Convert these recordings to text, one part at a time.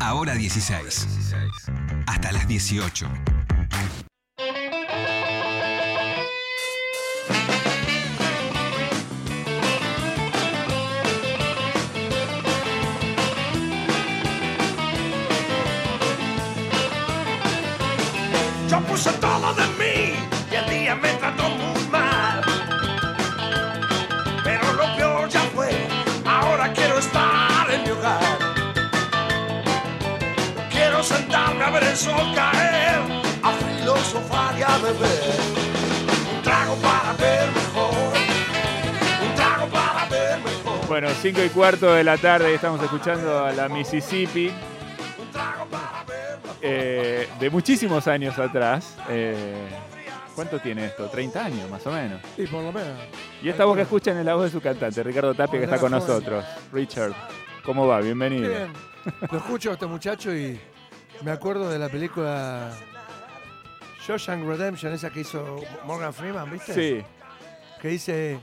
Ahora 16. Hasta las 18. Sentarme a ver el sol caer, a filosofar y a beber. Un trago para ver mejor, un trago para ver mejor. Bueno, 5 y cuarto de la tarde estamos escuchando a la Mississippi. Un trago para ver mejor. eh, de muchísimos años atrás. eh, ¿Cuánto tiene esto? 30 años más o menos. Sí, por lo menos. Y esta voz que escuchan es la voz de su cantante, Ricardo Tapia, que está con nosotros. Richard, ¿cómo va? Bienvenido. Bien. Lo escucho a este muchacho y me acuerdo de la película Shawshank Redemption, esa que hizo Morgan Freeman, ¿viste? Sí, Que dice,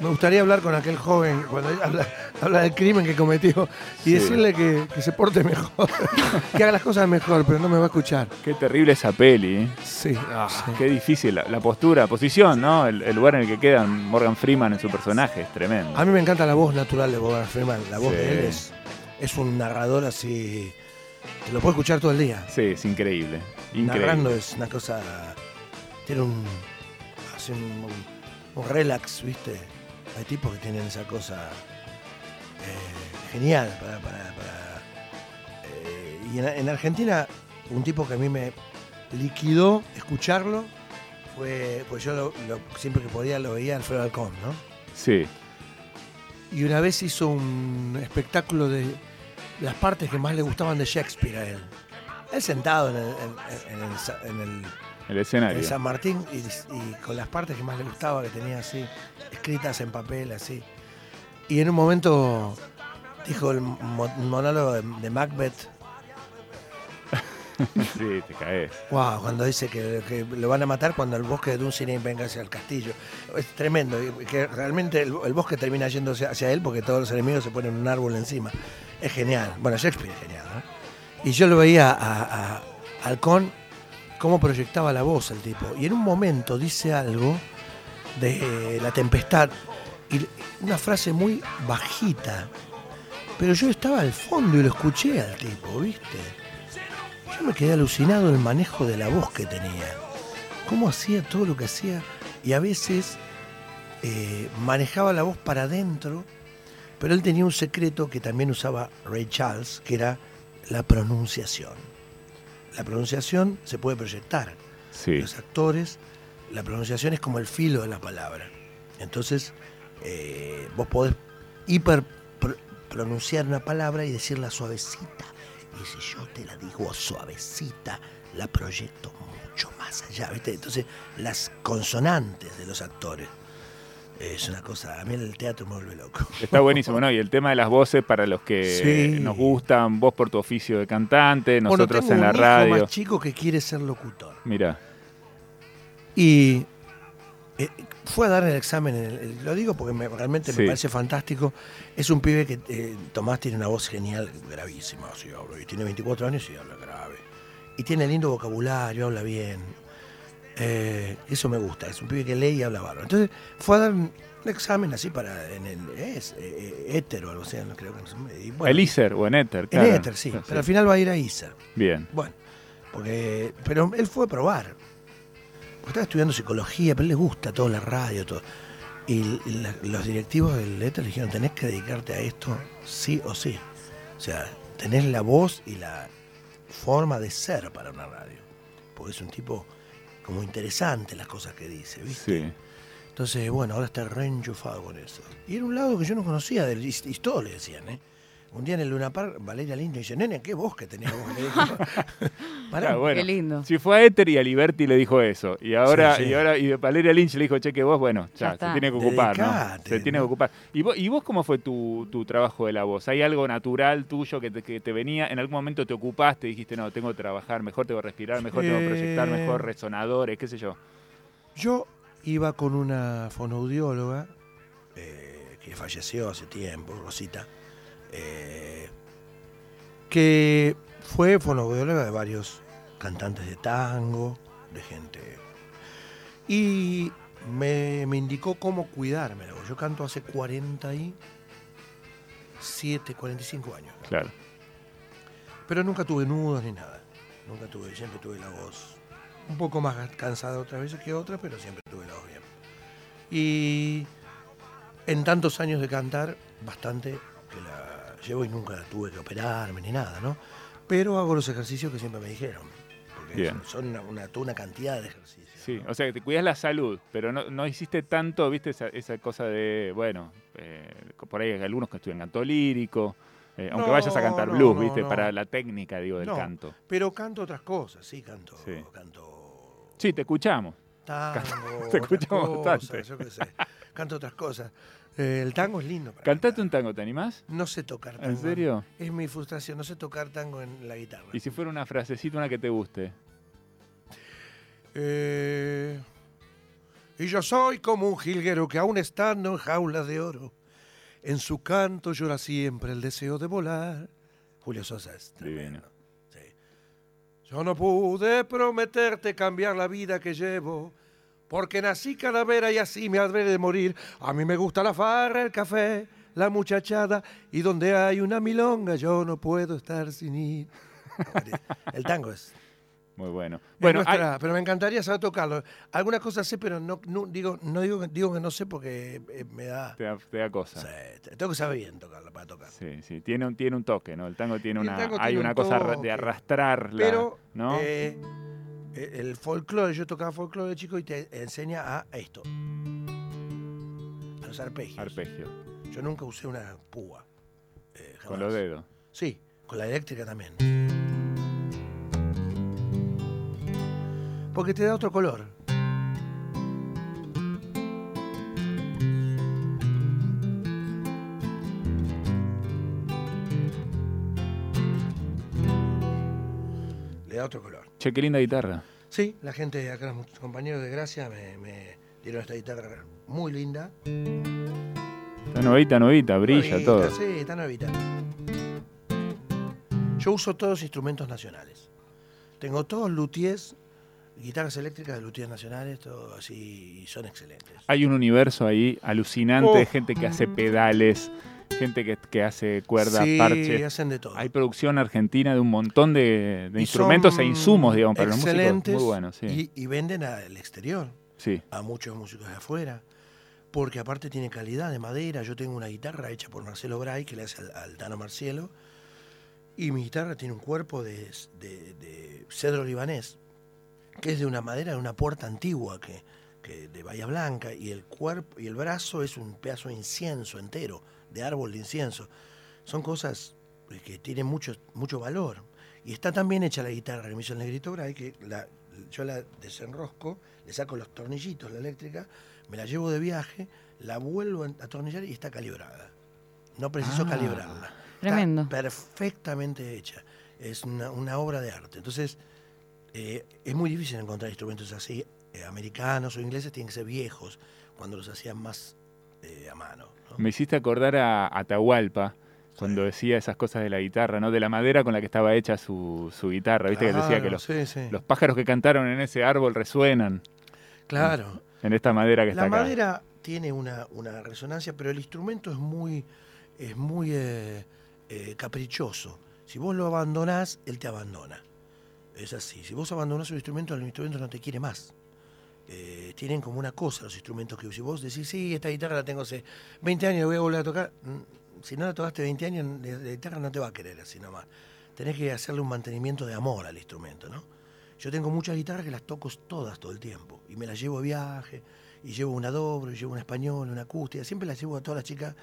me gustaría hablar con aquel joven cuando habla, habla del crimen que cometió y Sí. decirle que, que se porte mejor, que haga las cosas mejor, pero no me va a escuchar. qué terrible esa peli. ¿eh? Sí, Ah, sí. Qué difícil, la, la postura, posición, ¿no? El, el lugar en el que queda Morgan Freeman en su personaje es tremendo. A mí me encanta la voz natural de Morgan Freeman, la voz Sí. de él es, es un narrador así, te lo puedo escuchar todo el día. Sí, es increíble. Increíble. narrando es una cosa. Tiene un. Hace un, un relax, ¿viste? Hay tipos que tienen esa cosa eh, genial para. para- para, eh, y en, en Argentina, un tipo que a mí me liquidó escucharlo fue. Pues yo lo- lo- siempre que podía lo veía Alfredo Alcón, ¿no? Sí, Y una vez hizo un espectáculo de las partes que más le gustaban de Shakespeare a él. Él sentado en el, en- en el sa- en el el escenario. en San Martín y, y con las partes que más le gustaba, que tenía así, escritas en papel, así. Y en un momento dijo el mo- monólogo de, de Macbeth, Sí, te caes. wow, cuando dice que, lo van a matar cuando el bosque de Dunsinane venga hacia el castillo. Es tremendo, que realmente el, el bosque termina yéndose hacia él porque todos los enemigos se ponen un árbol encima. Es genial, bueno, Shakespeare es genial, ¿no? Y yo lo veía a, a Halcón cómo proyectaba la voz el tipo. Y en un momento dice algo de la tempestad, y una frase muy bajita. Pero yo estaba al fondo y lo escuché al tipo, ¿viste? Yo me quedé alucinado del manejo de la voz que tenía. Cómo hacía todo lo que hacía. Y a veces eh, manejaba la voz para adentro, pero él tenía un secreto que también usaba Ray Charles, que era la pronunciación. La pronunciación se puede proyectar. Sí. Los actores, la pronunciación es como el filo de la palabra. Entonces, eh, vos podés hiper pro- pronunciar una palabra y decirla suavecita. Y si yo te la digo suavecita, la proyecto mucho más allá. ¿viste? Entonces, las consonantes de los actores. Es una cosa, a mí el teatro me vuelve loco. Está buenísimo, ¿no? Y el tema de las voces para los que Sí. nos gustan, vos por tu oficio de cantante, Bueno, nosotros tengo en la un hijo radio. más chico que quiere ser locutor. Mira, Y eh, fue a dar el examen, en el- el- lo digo porque me- realmente Sí. me parece fantástico. Es un pibe que eh, Tomás tiene una voz genial, gravísima, así habla, y tiene 24 años y habla grave. Y tiene lindo vocabulario, habla bien. Eh, eso me gusta, es un pibe que lee y habla bárbaro. Entonces fue a dar un examen así para, en el, es, eh, éter o algo así, no creo que no sé. y bueno, el ISER o en Éter, En claro. éter, sí, pero al final va a ir a ISER. Bien. Bueno, porque, pero él fue a probar. Estaba estudiando psicología, pero él le gusta todo, la radio, todo. Y la- los directivos del ETA le dijeron, tenés que dedicarte a esto sí o sí. O sea, tenés la voz y la forma de ser para una radio. Porque es un tipo como interesante las cosas que dice, ¿viste? Sí. Entonces, bueno, ahora está reenchufado con eso. Y era un lado que yo no conocía, del, y, y todos le decían, ¿eh? Un día en el Luna Park, Valeria Lindo dice, nene, qué voz que tenés vos. Pará, bueno, Qué lindo. Si fue a Éter y a Liberty le dijo eso. Y ahora, Sí, sí. y ahora, y de Valeria Lynch le dijo, che, que vos, bueno, Ya ya, se tiene que ocupar, ¿no? Se tiene que ocupar. ¿Y vos, y vos cómo fue tu, tu trabajo de la voz? ¿Hay algo natural tuyo que te, que te venía? ¿En algún momento te ocupaste y dijiste, no, tengo que trabajar, mejor tengo que respirar, mejor tengo que proyectar, Eh. mejor resonadores, qué sé yo? Yo iba con una fonoaudióloga eh, que falleció hace tiempo, Rosita. eh, que fue fonoaudióloga de varios cantantes de tango, de gente. Y me, me indicó cómo cuidarme. la voz. Yo canto hace 47, 45 años. Claro. Pero nunca tuve nudos ni nada. Nunca tuve, siempre tuve la voz un poco más cansada otras veces que otras, pero siempre tuve la voz bien. Y en tantos años de cantar, bastante que la llevo y nunca tuve que operarme ni nada, ¿no? Pero hago los ejercicios que siempre me dijeron. Bien. son- una, una, toda una cantidad de ejercicios. Sí, ¿no? o sea, que te cuidas la salud, pero no, no hiciste tanto, viste, esa, esa cosa de, bueno, eh, por ahí hay algunos que estudian canto lírico, eh, aunque No, vayas a cantar blues, viste, para la técnica, digo, del No. canto. Pero canto otras cosas, sí, canto. Sí. Canto Sí, te escuchamos. tango, Te escuchamos cosas, bastante. yo qué sé. Canto otras cosas. Eh, el tango es lindo. Para Cantate cantar. un tango, ¿te animás? No sé tocar tango. ¿En serio? Es mi frustración, no sé tocar tango en la guitarra. Y si fuera una frasecita, una que te guste. Eh, y yo soy como un jilguero que aún estando en jaulas de oro, en su canto llora siempre el deseo de volar. Julio Sosa es tremendo. Sí. Yo no pude prometerte cambiar la vida que llevo, porque nací calavera y así me habré de morir. A mí me gusta la farra, el café, la muchachada, y donde hay una milonga yo no puedo estar sin ir. El tango es Muy bueno. bueno, hay- pero me encantaría saber tocarlo. Algunas cosas sé, pero no, no- digo, no digo, que- digo que no sé porque eh, me da. te da, te da cosa. Tengo que saber bien tocarlo para tocar. Sí, sí, tiene un, tiene un toque, ¿no? El tango tiene El una, tango hay tiene una un cosa toque. de arrastrar, Pero ¿no? eh, eh, el folclore, yo tocaba folclore de chico y te enseña a esto. A los arpegios. Arpegio, Yo nunca usé una púa. eh, con los dedos. Sí, con la eléctrica también. Porque te da otro color. Le da otro color. Che, qué linda guitarra. Sí, la gente acá, los compañeros de Gracia, me, me dieron esta guitarra muy linda. Está nuevita, nuevita, brilla Nuevita, todo. Sí, está nuevita. Yo uso todos instrumentos nacionales. Tengo todos luthiers, guitarras eléctricas de luthiers nacionales, todo así, y son excelentes. Hay un universo ahí alucinante de Oh. gente que hace pedales, gente que, que hace cuerda, sí, parche. hacen de todo. Hay producción argentina de un montón de, instrumentos son e insumos, digamos, para los músicos. excelentes Muy bueno, sí. y, y venden al exterior, sí. a muchos músicos de afuera, porque aparte tiene calidad de madera. Yo tengo una guitarra hecha por Marcelo Bray, que le hace al, al Tano Marcielo, y mi guitarra tiene un cuerpo de, de- de cedro libanés, que es de una madera de una puerta antigua que, que de Bahía Blanca, y el cuerpo y el brazo es un pedazo de incienso entero, de árbol de incienso. Son cosas eh, que tienen mucho, mucho valor. Y está tan bien hecha la guitarra que me hizo el negrito Bray que la- yo la desenrosco, le saco los tornillitos, la eléctrica, me la llevo de viaje, la vuelvo a atornillar y está calibrada. No preciso Ah, calibrarla. tremendo. Está perfectamente hecha. Es una, una obra de arte. Entonces, eh, es muy difícil encontrar instrumentos así, eh, americanos o ingleses, tienen que ser viejos, cuando los hacían más eh, a mano. ¿no? Me hiciste acordar a Atahualpa cuando decía esas cosas de la guitarra, ¿no? De la madera con la que estaba hecha su, su guitarra. Viste que decía que los, sí, sí. los pájaros que cantaron en ese árbol resuenan Claro. en esta madera que está La acá. madera tiene una, una resonancia, pero el instrumento es muy, es muy eh, eh, caprichoso. Si vos lo abandonás, él te abandona. Es así. Si vos abandonás un instrumento, el instrumento no te quiere más. Eh, tienen como una cosa los instrumentos que si vos decís, sí, esta guitarra la tengo hace 20 años, la voy a volver a tocar. mm, Si no la tocaste 20 años, la guitarra no te va a querer así nomás. Tenés que hacerle un mantenimiento de amor al instrumento, ¿no? Yo tengo muchas guitarras que las toco todas todo el tiempo. Y me las llevo de viaje, y llevo una doble, y llevo una española, una acústica. Siempre las llevo a todas las chicas a, a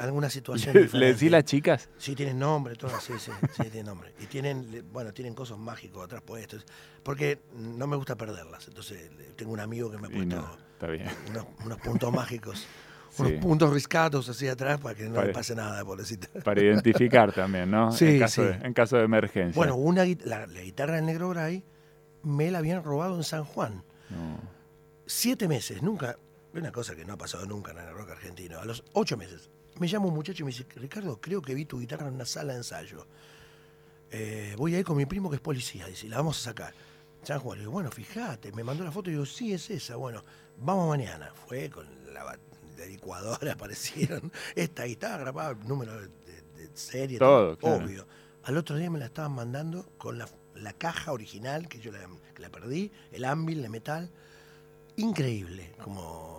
alguna situación ¿Le, decís las chicas? Sí, tienen nombre, todas, sí, sí, sí, tienen nombre. Y tienen, bueno, tienen cosas mágicos atrás puestos. Porque no me gusta perderlas. Entonces, tengo un amigo que me ha puesto no, está bien. unos, unos puntos mágicos, Sí. unos puntos riscados así atrás para que no le pase nada, pobrecita. Para identificar también, ¿no? Sí, en, caso sí. de, en caso de emergencia. Bueno, una, la, la guitarra del Negro Bray me la habían robado en San Juan. No. Siete meses, nunca, una cosa que no ha pasado nunca en el rock argentino. A los ocho meses, me llama un muchacho y me dice, Ricardo, creo que vi tu guitarra en una sala de ensayo. eh, voy a ir con mi primo que es policía, dice, la vamos a sacar. San Juan, le digo, bueno, fíjate, me mandó la foto y digo, sí, es esa, bueno, vamos mañana. Fue con la, licuadora, aparecieron, esta guitarra grabada, número de, serie, Todo, claro. obvio. Al otro día me la estaban mandando con la, la caja original, que yo la, que la perdí, el ámbil de metal, increíble como,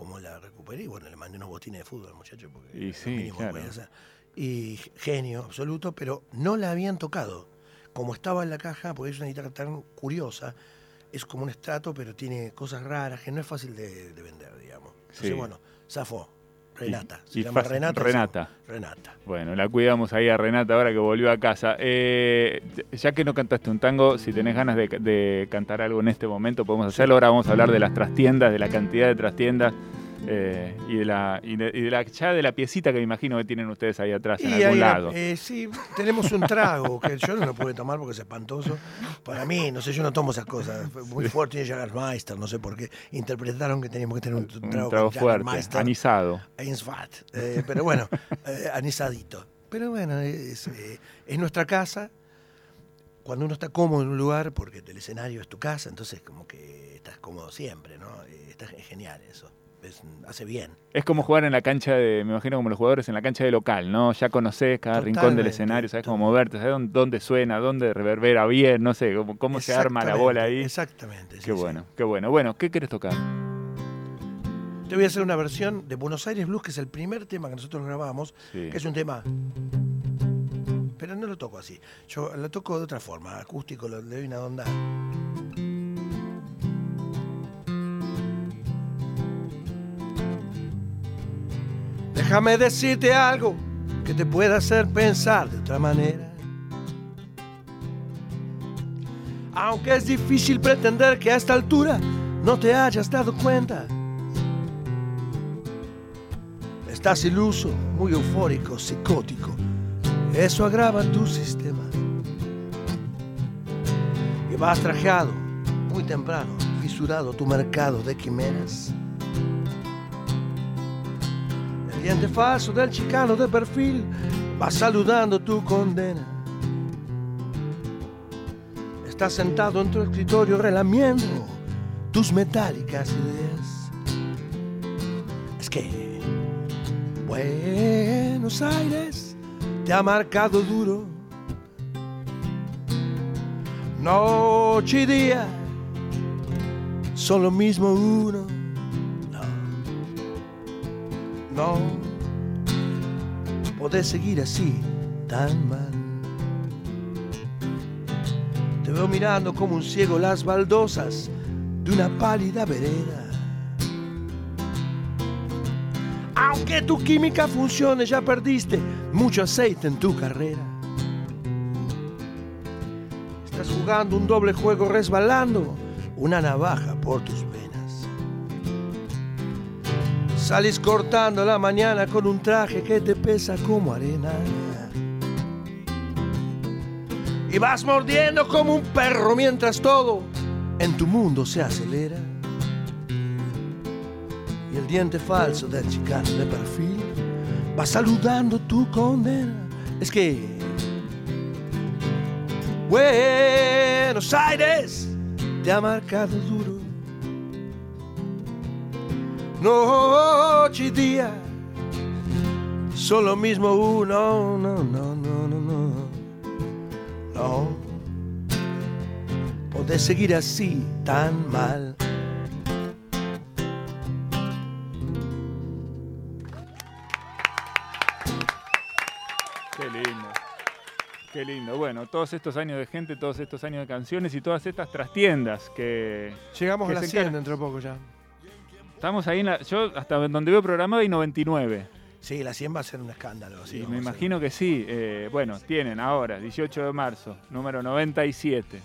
como la recuperé. Y bueno, le mandé unos botines de fútbol al muchacho, porque Y sí, claro. podía hacer. Y genio absoluto, pero no la habían tocado. Como estaba en la caja, porque es una guitarra tan curiosa, es como un estrato, pero tiene cosas raras que no es fácil de, de vender, digamos. Entonces, Sí. bueno, zafó. Renata. Y- Se y llama fácil, Renata. Renata. Renata. Bueno, la cuidamos ahí a Renata ahora que volvió a casa. Eh, ya que no cantaste un tango, si tenés ganas de, de cantar algo en este momento, podemos hacerlo. Ahora vamos a hablar de las trastiendas, de la cantidad de trastiendas eh, y, de la, y, de, y de la ya de la piecita que me imagino que tienen ustedes ahí atrás en Y algún lado. eh, sí, tenemos un trago que yo no lo pude tomar porque es espantoso. Para mí, no sé, yo no tomo esas cosas. Muy fuerte tiene Jagermeister, no sé por qué. Interpretaron que teníamos que tener un, un trago, trago con fuerte, Jägermeister. anisado. Eh, pero bueno, eh, anisadito. Pero bueno, es, eh, es nuestra casa. Cuando uno está cómodo en un lugar, porque el escenario es tu casa, entonces como que estás cómodo siempre, ¿no? Eh, está es genial eso. Es- hace bien. Es como jugar en la cancha de, me imagino como los jugadores en la cancha de local, ¿no? Ya conocés cada rincón del escenario, sabés cómo moverte, sabés dónde, dónde suena, dónde reverbera bien, no sé, cómo, cómo se arma la bola ahí. Exactamente. sí, Qué sí. bueno, qué bueno. Bueno, ¿qué querés tocar? Te voy a hacer una versión de Buenos Aires Blues, que es el primer tema que nosotros grabamos, Sí. que es un tema. Pero no lo toco así. Yo lo toco de otra forma, acústico, le doy una onda. Déjame decirte algo que te pueda hacer pensar de otra manera. Aunque es difícil pretender que a esta altura no te hayas dado cuenta. Estás iluso, muy eufórico, psicótico. Eso agrava tu sistema. Y vas trajeado muy temprano, fisurado tu mercado de quimeras. El diente falso del chicano de perfil va saludando tu condena. Estás sentado en tu escritorio relamiendo tus metálicas ideas. Es que Buenos Aires te ha marcado duro. Noche y día son lo mismo uno. No, podés seguir así tan mal. Te veo mirando como un ciego las baldosas de una pálida vereda. Aunque tu química funcione, ya perdiste mucho aceite en tu carrera. Estás jugando un doble juego resbalando una navaja por tus Salís cortando la mañana con un traje que te pesa como arena. Y vas mordiendo como un perro mientras todo en tu mundo se acelera y el diente falso del chicano de perfil va saludando tu condena. Es que Buenos Aires te ha marcado duro. Noche y día son lo mismo uno. No, no, no, no, no. No. Podés seguir así tan mal. Qué lindo. Qué lindo. Bueno, todos estos años de gente, todos estos años de canciones y todas estas trastiendas que Llegamos Que a la se 100 encarga- dentro de poco ya. Estamos ahí en la. Yo hasta donde veo programado hay 99. Sí, la 100 va a ser un escándalo. sí, me imagino que sí. Eh, bueno, tienen ahora, 18 de marzo, número 97.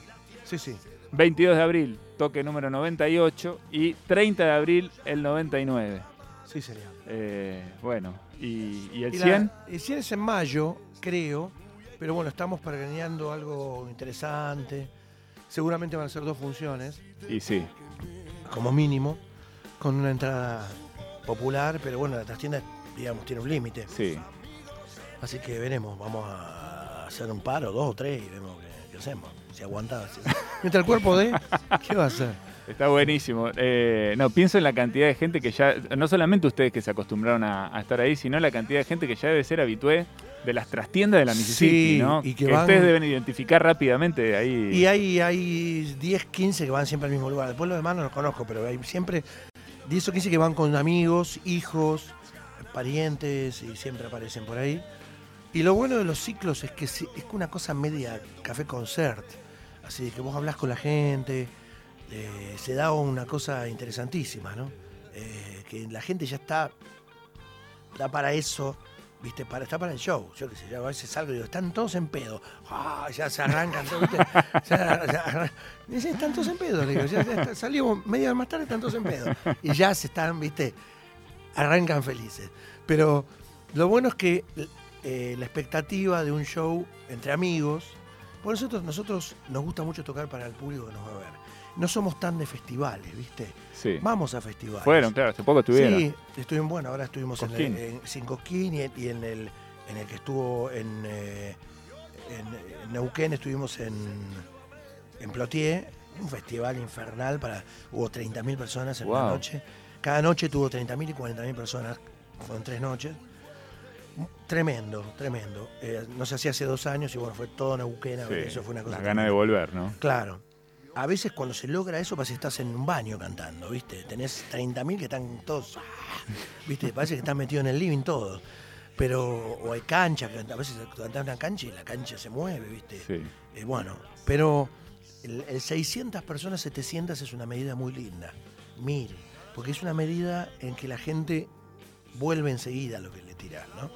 Sí, sí. 22 de abril, toque número 98. Y 30 de abril, el 99. Sí, señor. Eh, bueno, y, y el Y 100. La, el 100 es en mayo, creo. Pero bueno, estamos planeando algo interesante. Seguramente van a ser dos funciones, Y sí. como mínimo, con una entrada popular. Pero bueno, la trastienda, digamos, tiene un límite. Sí. Así que veremos. Vamos a hacer un paro, dos o tres, y vemos qué, qué hacemos. Si aguantaba. si- Mientras el cuerpo de. ¿Qué va a hacer? Está buenísimo. Eh, no, pienso en la cantidad de gente que ya, no solamente ustedes que se acostumbraron a, a estar ahí, sino la cantidad de gente que ya debe ser habitué de las trastiendas de la Mississippi, Sí, ¿no? y que van- ustedes deben identificar rápidamente ahí. Y hay, hay 10, 15 que van siempre al mismo lugar. Después los demás no los conozco, pero hay siempre 10 o 15 que van con amigos, hijos, parientes y siempre aparecen por ahí. Y lo bueno de los ciclos es que es una cosa media café concert. Así que vos hablas con la gente, eh, se da una cosa interesantísima, ¿no? Eh, que la gente ya está, está para eso, ¿viste? Para, está para el show. Yo qué sé, yo a veces salgo y digo, están todos en pedo. Ah, ya se arrancan, ¿viste? Ya- ya dicen, están todos en pedo. Le digo, ya, salimos media hora más tarde, están todos en pedo. Y ya se están, ¿viste? Arrancan felices. Pero lo bueno es que eh, la expectativa de un show entre amigos, por nosotros, nosotros nos gusta mucho tocar para el público que nos va a ver. No somos tan de festivales, ¿viste? Sí. Vamos a festivales. Fueron, claro, hace poco estuvieron. Sí, estuvimos, bueno, ahora estuvimos en, el, en sin Cosquín y, en- y en el en el que estuvo en, eh, en- en Neuquén, estuvimos en, en Plotier, un festival infernal para hubo 30.000 personas en una Wow. noche. Cada noche tuvo 30.000 y 40.000 personas, fueron tres noches. Tremendo, tremendo. Eh, no se hacía hace dos años y bueno, fue todo Neuquén, Sí, eso fue una cosa. Las ganas de volver, ¿no? Claro. A veces cuando se logra eso parece que estás en un baño cantando, ¿viste? Tenés 30.000 que están todos. ¿viste? Parece que están metidos en el living todos. Pero, o hay cancha, que a veces cantás una cancha y la cancha se mueve, ¿viste? Sí. Eh, bueno, pero el, el 600 personas, 700 es una medida muy linda. Mire, porque es una medida en que la gente vuelve enseguida a lo que le tirás, ¿no?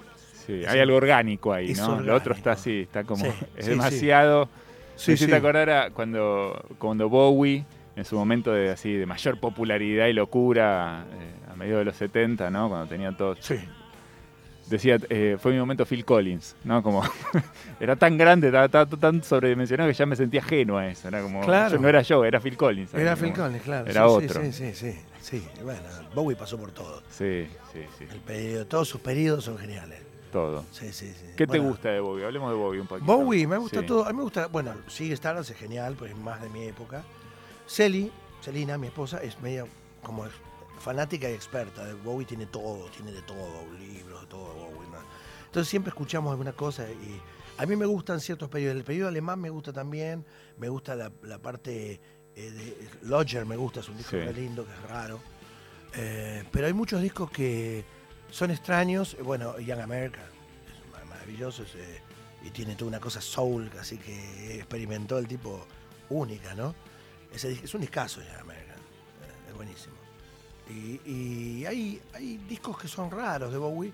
Sí, Es hay algo orgánico ahí, ¿no? Lo otro está así, está como. Sí, es sí, demasiado. Sí, Me hiciste acordar a cuando, cuando Bowie, en su momento de así de mayor popularidad y locura, eh, a mediados de los 70, ¿no? Cuando tenía todo. Sí. Decía, eh, fue mi momento Phil Collins, ¿no? Como era tan grande, estaba, estaba tan sobredimensionado que ya me sentía ajeno a eso. Era como, Claro. yo- no era yo, era Phil Collins. Era Como- Phil Collins, claro. Era sí, otro. Sí, sí, sí, sí. Sí, bueno, Bowie pasó por todo. Sí, sí, sí. El periodo, todos sus periodos son geniales. Todo. Sí, sí, sí. ¿Qué te gusta de Bowie? Hablemos de Bowie un poquito. Bowie, me gusta Sí. todo. A mí me gusta, bueno, sigue Stardust, es genial, pues es más de mi época. Celi, Celina, mi esposa, es media como es fanática y experta. de Bowie tiene todo, tiene de todo, libros, de todo Bowie. ¿no? Entonces siempre escuchamos alguna cosa y a mí me gustan ciertos periodos. El periodo alemán me gusta también, me gusta la, la parte eh, de Lodger, me gusta, es un disco Sí. lindo, que es raro. Eh, pero hay muchos discos que son extraños. Bueno, Young America es ma- maravilloso es, eh, y tiene toda una cosa soul, así que experimentó el tipo única, ¿no? Ese, dis- es un discazo Young America, eh, es buenísimo. Y, y hay, hay discos que son raros de Bowie,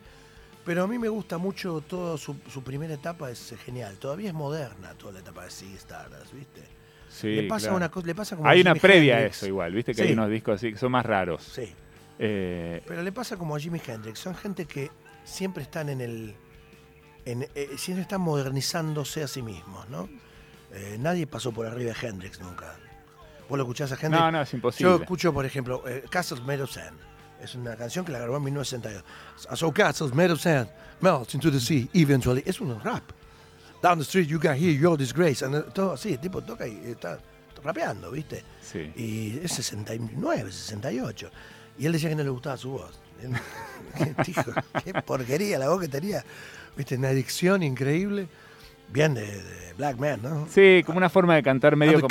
pero a mí me gusta mucho todo su, su primera etapa, es genial. Todavía es moderna toda la etapa de Ziggy Stardust, ¿viste? Sí, le pasa claro. una cosa, le pasa como Hay una previa a eso igual, viste que Sí. hay unos discos así que son más raros. Sí. Eh, Pero le pasa como a Jimi Hendrix, son gente que siempre están en el. En, eh, siempre están modernizándose a sí mismos, ¿no? Eh, nadie pasó por arriba de Hendrix nunca. Vos lo escuchás a Hendrix. no, no, es imposible. Yo escucho, por ejemplo, eh, Castles Made of Sand. Es una canción que la grabó en 1962. So castles made of sand melt into the sea eventually. Es un rap. Down the street you can hear your disgrace. And, eh, todo así, el tipo toca y está rapeando, ¿viste? Sí. Y es 69, 68. Y él decía que no le gustaba su voz. Dijo, qué porquería la voz que tenía. Viste, una adicción increíble. Bien de, de Black Man, ¿no? Sí, como una forma de cantar medio como,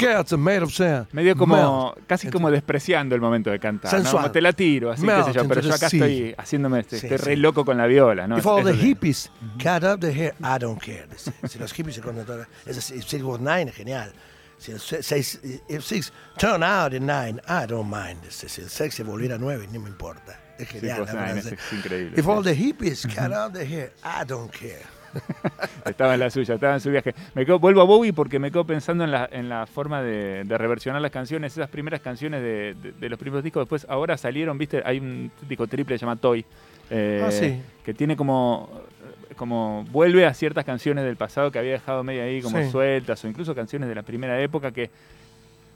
medio como casi como despreciando el momento de cantar. ¿no? Sensual. Como te la tiro, así, qué sé yo, pero yo acá estoy haciéndome, este- Sí, estoy re sí. loco con la viola, ¿no? If all the hippies cut up the hair, I don't care. Si los hippies se cortan toda Es decir, if six was nine, es genial. Si el se- seis, six turn out in nine, I don't mind. Si el seis se volviera a nueve, no me importa. Es genial. la frase. es increíble. If all the hippies cut up the hair, I don't care. Estaba en la suya, estaba en su viaje. Me quedo, vuelvo a Bowie porque me quedo pensando en la, en la forma de, de reversionar las canciones, esas primeras canciones de, de- de los primeros discos. Después, ahora salieron, viste, hay un disco triple que se llama Toy, eh, Ah, sí. que tiene como, como, vuelve a ciertas canciones del pasado que había dejado medio ahí como Sí. sueltas, o incluso canciones de la primera época que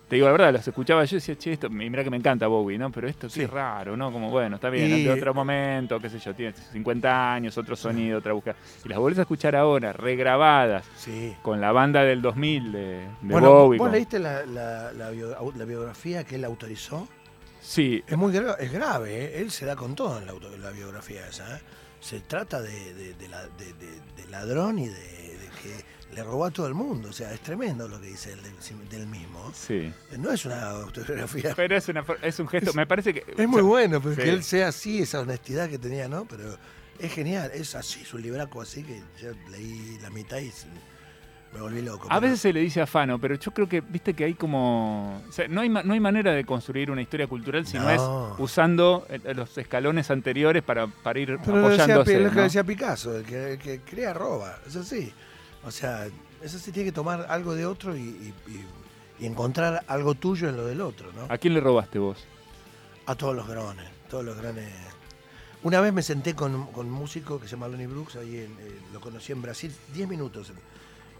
te digo la verdad, los escuchaba yo y decía, che, esto, mira que me encanta Bowie, ¿no? Pero esto Sí. qué raro, ¿no? Como, bueno, está bien, Y- es de otro momento, qué sé yo, tiene 50 años, otro sonido, otra búsqueda. Y las volvés a escuchar ahora, regrabadas, Sí. con la banda del 2000 de, de Bueno, Bowie. ¿vos con- leíste la, la- la bio- au- la biografía que él autorizó? Sí, Es muy gra- es grave, ¿eh? él se da con todo en la, auto- en la biografía esa. ¿eh? Se trata de, de- de la- de- de- de ladrón y de, que le robó a todo el mundo. O sea, es tremendo lo que dice él del, del mismo. sí. No es una autobiografía. Pero es, una, es un gesto, me parece que... Es muy bueno, pero Sí. que él sea así, esa honestidad que tenía, ¿no? Pero es genial, es así, su libraco así que yo leí la mitad y me volví loco. A pero- veces se le dice afano, pero yo creo que, viste que hay como... o sea, no, hay, no hay manera de construir una historia cultural si no, No. es usando eh, los escalones anteriores para, para ir Pero lo decía, apoyándose. lo que ¿no? decía Picasso, el que, el que crea roba, es así. O sea, eso sí tiene que tomar algo de otro y, y- y- y encontrar algo tuyo en lo del otro, ¿no? ¿A quién le robaste vos? A todos los grones, todos los grones. Una vez me senté con, con un músico que se llama Lonnie Brooks, ahí en- eh, lo conocí en Brasil, 10 minutos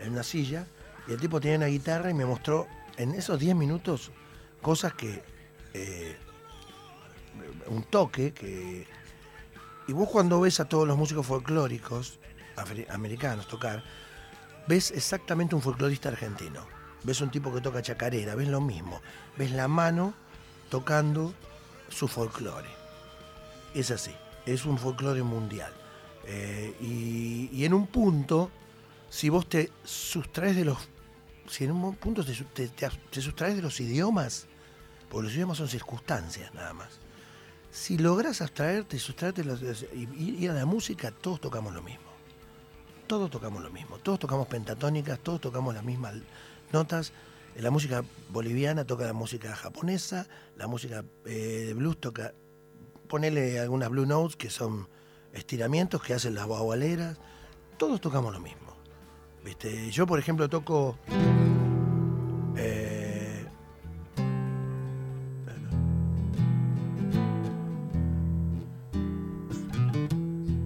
en, una silla, y el tipo tenía una guitarra y me mostró en esos 10 minutos cosas que... eh, un toque que... Y vos cuando ves a todos los músicos folclóricos americanos tocar, ves exactamente un folclorista argentino. Ves un tipo que toca chacarera, ves lo mismo. Ves la mano tocando su folclore. Es así, es un folclore mundial. Eh, y, y en un punto, si vos te sustraes de los. Si en un punto te, te- sustraes de los idiomas, porque los idiomas son circunstancias nada más. Si logras abstraerte, sustraerte y ir a la música, todos tocamos lo mismo. Todos tocamos lo mismo. Todos tocamos pentatónicas, todos tocamos las mismas notas. La música boliviana toca la música japonesa, la música eh, de blues toca, ponele algunas blue notes que son estiramientos que hacen las bagualeras. Todos tocamos lo mismo. ¿Viste? Yo, por ejemplo, toco. eh,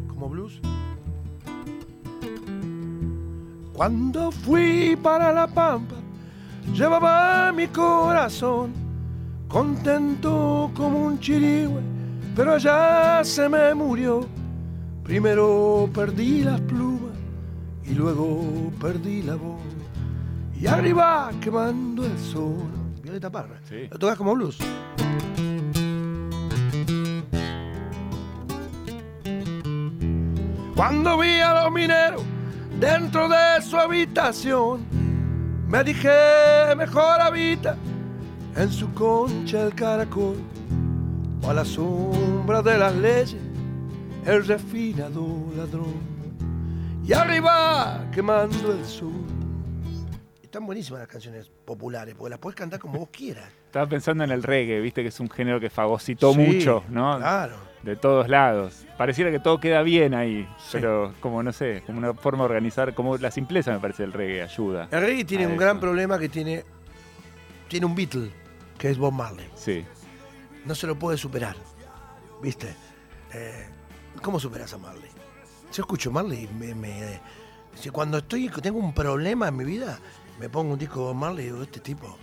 como blues. Cuando fui para la pampa, llevaba mi corazón contento como un chirigüe, pero ya se me murió. Primero perdí las plumas y luego perdí la voz. Y arriba quemando el sol. Violeta Parra. Sí. ¿Lo tocas como blues? Cuando vi a los mineros dentro de su habitación, me dije, mejor habita en su concha el caracol, o a la sombra de las leyes, el refinado ladrón. Y arriba quemando el sol. Están buenísimas las canciones populares, porque las puedes cantar como vos quieras. Estaba pensando en el reggae, viste que es un género que fagocitó Sí, mucho, ¿no? Claro. De todos lados. Pareciera que todo queda bien ahí, Sí. pero como no sé, como una forma de organizar, como la simpleza me parece del reggae ayuda. El reggae tiene un eso. gran problema que tiene, tiene un Beatle, que es Bob Marley. Sí. No se lo puede superar. ¿Viste? Eh, ¿Cómo superas a Marley? Yo escucho Marley me, me- cuando estoy, tengo un problema en mi vida, me pongo un disco de Marley y digo, este tipo,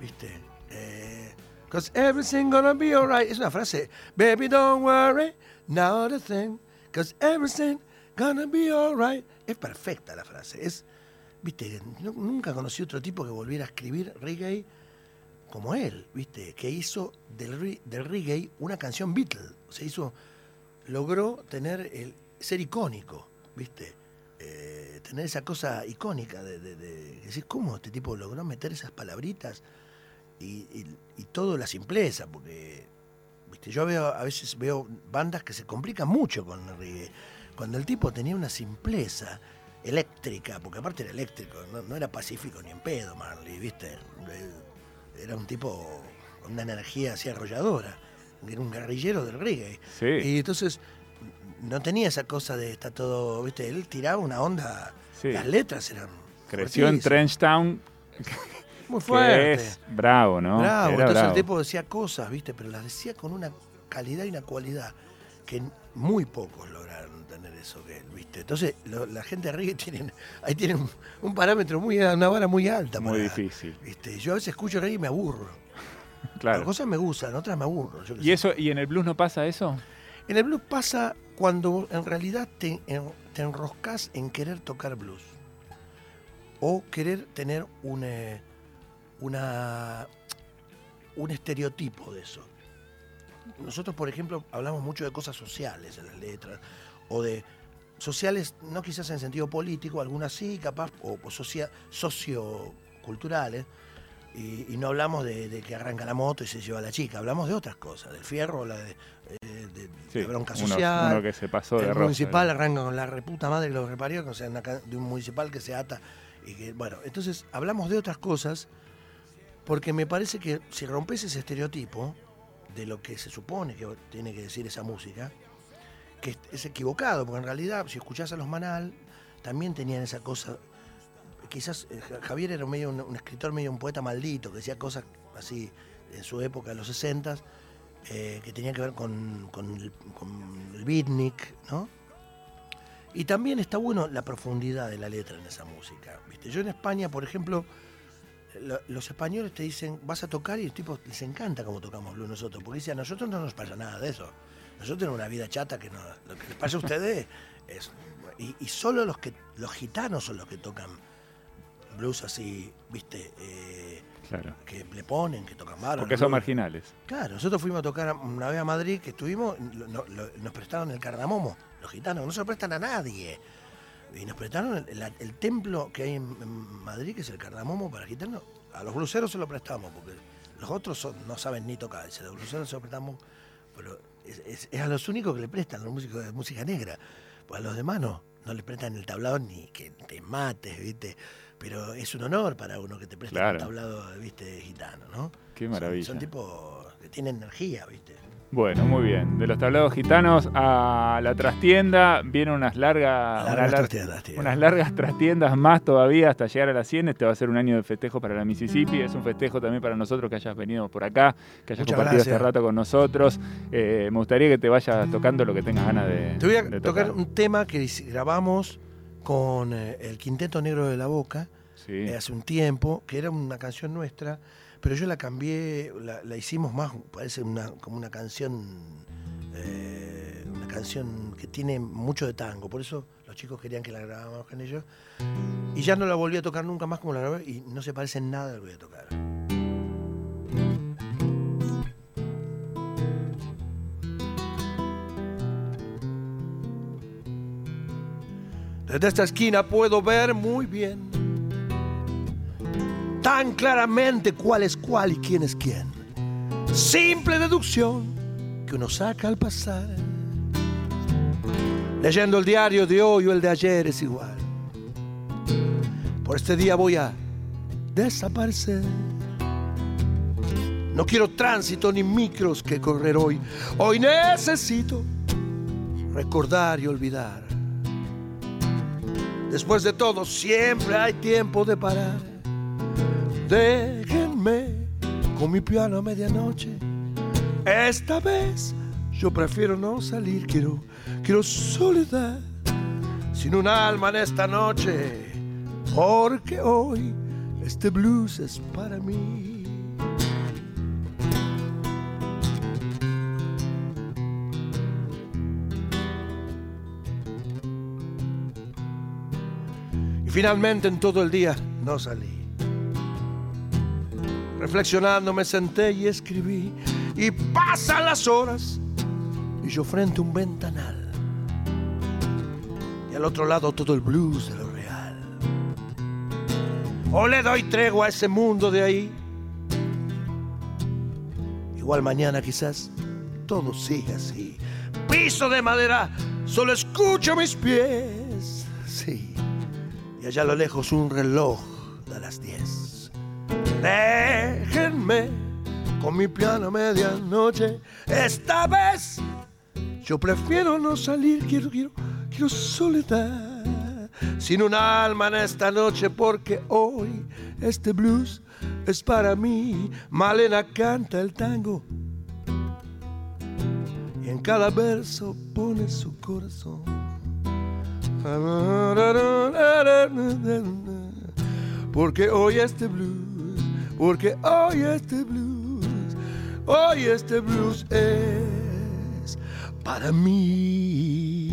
¿viste? Eh, Cause everything gonna be alright. Es una frase. Baby, don't worry, not a thing. Cause everything gonna be alright. Es perfecta la frase. Es, viste, nu- nunca conocí otro tipo que volviera a escribir reggae como él, viste, que hizo del, del reggae una canción Beatle. O sea, hizo, logró tener el, ser icónico, viste. Eh, tener esa cosa icónica de, de, de- decir, ¿cómo este tipo logró meter esas palabritas? y, y- y todo la simpleza, porque viste, yo veo a veces veo bandas que se complican mucho con el reggae. Cuando el tipo tenía una simpleza eléctrica, porque aparte era eléctrico, no, no era pacífico ni en pedo, Marley, ¿viste? Eh, Era un tipo con una energía así arrolladora, era un guerrillero del reggae. Sí. Y entonces no tenía esa cosa de está todo, ¿viste? Él tiraba una onda, Sí. las letras eran Creció en fuertísimas, Trenchtown, muy que fuerte. es bravo, ¿no? Bravo, Era entonces bravo. el tipo decía cosas, ¿viste? Pero las decía con una calidad y una cualidad que muy pocos lograron tener eso que él, ¿viste? Entonces, lo- la gente de reggae tienen, ahí tienen un, un parámetro muy, una vara muy alta. Muy para- difícil. ¿viste? Yo a veces escucho reggae y me aburro. Claro. Cosas me gustan, otras me aburro. yo ¿Y sé. eso y en el blues no pasa eso? En el blues pasa cuando en realidad te, en- te enroscas en querer tocar blues. O querer tener un, eh, un estereotipo de eso. Nosotros, por ejemplo, hablamos mucho de cosas sociales en las letras. O de sociales, no quizás en sentido político, algunas sí, capaz, o, o socia- socioculturales. Y, y no hablamos de, de que arranca la moto y se lleva a la chica, hablamos de otras cosas, del fierro, la de, eh, de- Sí, de bronca uno- social. uno que se pasó de el municipal arranca con la reputa madre que lo reparió, o sea, de un municipal que se ata. Y que, bueno, entonces hablamos de otras cosas porque me parece que si rompes ese estereotipo de lo que se supone que tiene que decir esa música, que es- es equivocado, porque en realidad, si escuchás a los Manal, también tenían esa cosa. Quizás eh, Ja- Javier era medio un, escritor, medio un poeta maldito, que decía cosas así en su época, en los 60 eh, que tenían que ver con, con el, con beatnik, ¿no? Y también está bueno la profundidad de la letra en esa música. ¿viste? Yo en España, por ejemplo, lo- los españoles te dicen, vas a tocar y los tipos les encanta cómo tocamos blues nosotros, porque dicen, a nosotros no nos pasa nada de eso. Nosotros tenemos una vida chata que no, lo que les pasa a ustedes es... Y, y solo los que los gitanos son los que tocan blues así, viste, Eh, Claro. que le ponen, que tocan bárbaro. Porque son blues. marginales. Claro, nosotros fuimos a tocar una vez a Madrid, que estuvimos, lo- lo- lo- nos prestaron el cardamomo, los gitanos, no se lo prestan a nadie. Y nos prestaron el, templo que hay en, en Madrid, que es el cardamomo para gitanos. A los bluseros se lo prestamos, porque los otros son- no saben ni tocar. Dice, los bluseros se lo prestamos, pero es, es- es a los únicos que le prestan, los músicos de música negra. Pues a los demás no, no les prestan el tablado ni que te mates, ¿viste? Pero es un honor para uno que te preste Claro. un tablado, ¿viste? Gitano, ¿no? Qué Son- maravilla. Son, tipos que tienen energía, ¿viste? Bueno, muy bien. De los tablados gitanos a la trastienda vienen unas largas, Largas unas, lar- trastiendas, tío. unas largas trastiendas más todavía hasta llegar a las 100. Este va a ser un año de festejo para la Mississippi. Es un festejo también para nosotros que hayas venido por acá, que hayas Muchas compartido gracias. este rato con nosotros. Eh, me gustaría que te vayas tocando lo que tengas ganas de, Te voy a de tocar un tema que grabamos con eh, el Quinteto Negro de la Boca Sí. eh, hace un tiempo, que era una canción nuestra, pero yo la cambié, la, la hicimos más, parece una, como una canción, eh, una canción que tiene mucho de tango, por eso los chicos querían que la grabáramos con ellos, y ya no la volví a tocar nunca más como la grabé, y no se parece en nada a lo que voy a tocar. Desde esta esquina puedo ver muy bien, tan claramente cuál es cuál y quién es quién. Simple deducción que uno saca al pasar. Leyendo el diario de hoy o el de ayer es igual. Por este día voy a desaparecer. No quiero tránsito ni micros que correr hoy. Hoy necesito recordar y olvidar. Después de todo, siempre hay tiempo de parar. Déjenme con mi piano a medianoche. Esta vez yo prefiero no salir. Quiero, quiero soledad. Sin un alma en esta noche. Porque hoy este blues es para mí. Finalmente en todo el día no salí. Reflexionando me senté y escribí. Y pasan las horas y yo frente a un ventanal. Y al otro lado todo el blues de lo real. O le doy tregua a ese mundo de ahí. Igual mañana quizás todo siga así. Piso de madera, solo escucho mis pies. Y allá a lo lejos un reloj de las 10. Déjenme con mi piano a medianoche. Esta vez yo prefiero no salir. Quiero, quiero, quiero soledad. Sin un alma en esta noche porque hoy este blues es para mí. Malena canta el tango. Y en cada verso pone su corazón. Porque hoy este blues, porque hoy este blues, hoy este blues es para mí.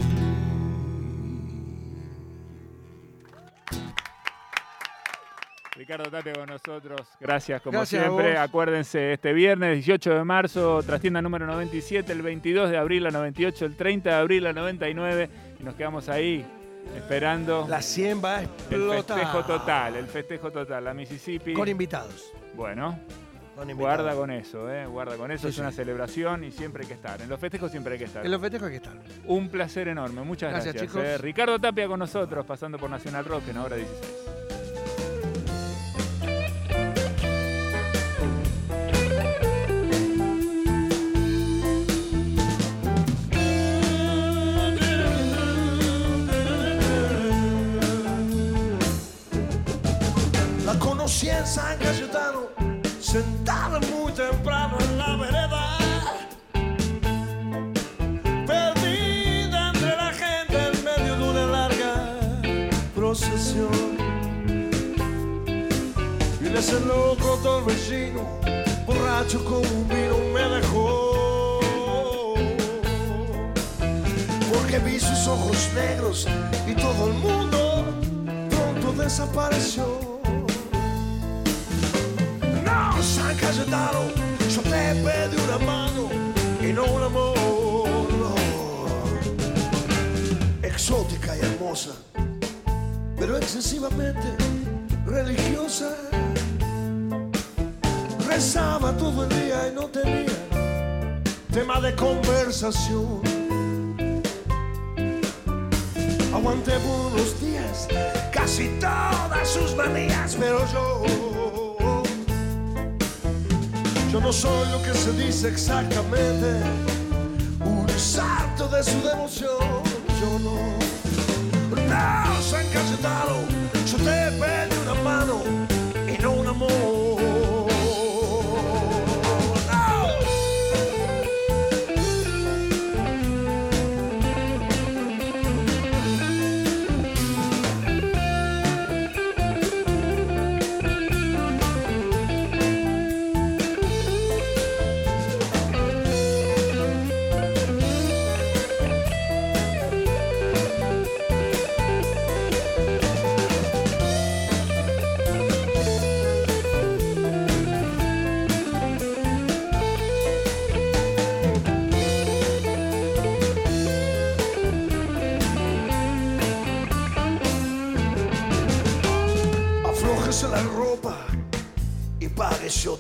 Ricardo Tapia con nosotros. Gracias, como Gracias siempre. Acuérdense, este viernes 18 de marzo, trastienda número 97, el 22 de abril a 98, el 30 de abril a 99. Y nos quedamos ahí esperando La 100 va a el festejo total, el festejo total. La Mississippi. Con invitados. Bueno, Con invitados. guarda con eso, ¿eh? Guarda con eso. Sí, es sí. una celebración y siempre hay que estar. En los festejos siempre hay que estar. En los festejos hay que estar. Un placer enorme. Muchas Gracias, gracias. chicos. eh. Ricardo Tapia con nosotros, pasando por Nacional Rock en hora 16. Pero excesivamente religiosa. Rezaba todo el día y no tenía tema de conversación. Aguanté por unos días casi todas sus manías, pero yo, yo no soy lo que se dice exactamente, un salto de su devoción, yo no. No, San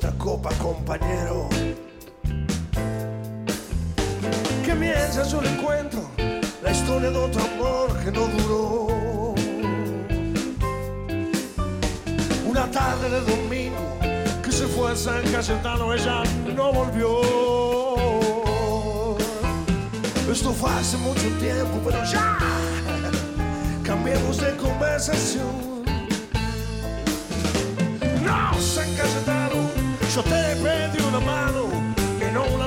otra copa, compañero. Que mientras yo le cuento la historia de otro amor que no duró. Una tarde de domingo que se fue a San Cayetano, ella no volvió. Esto fue hace mucho tiempo, pero ya cambiemos de conversación. Cayetano, yo te pedí una mano y no un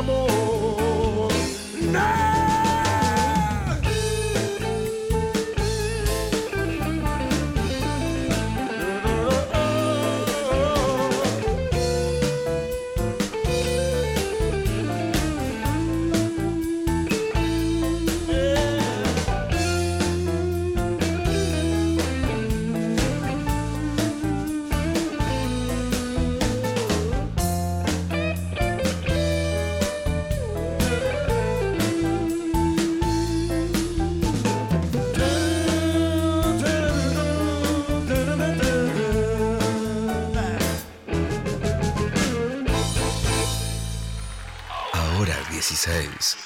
16.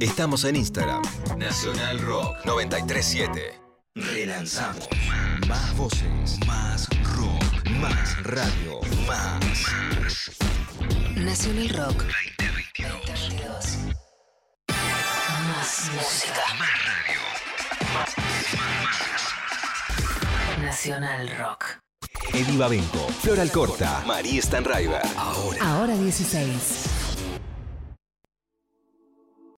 Estamos en Instagram. Nacional Rock 937. Relanzamos. Más voces. Más rock. Más radio. Más. Nacional Rock 2022. Más música. Más radio. Nacional Rock. Eddie Babenco. Flor Alcorta. María Stanraiver. Ahora. Ahora 16.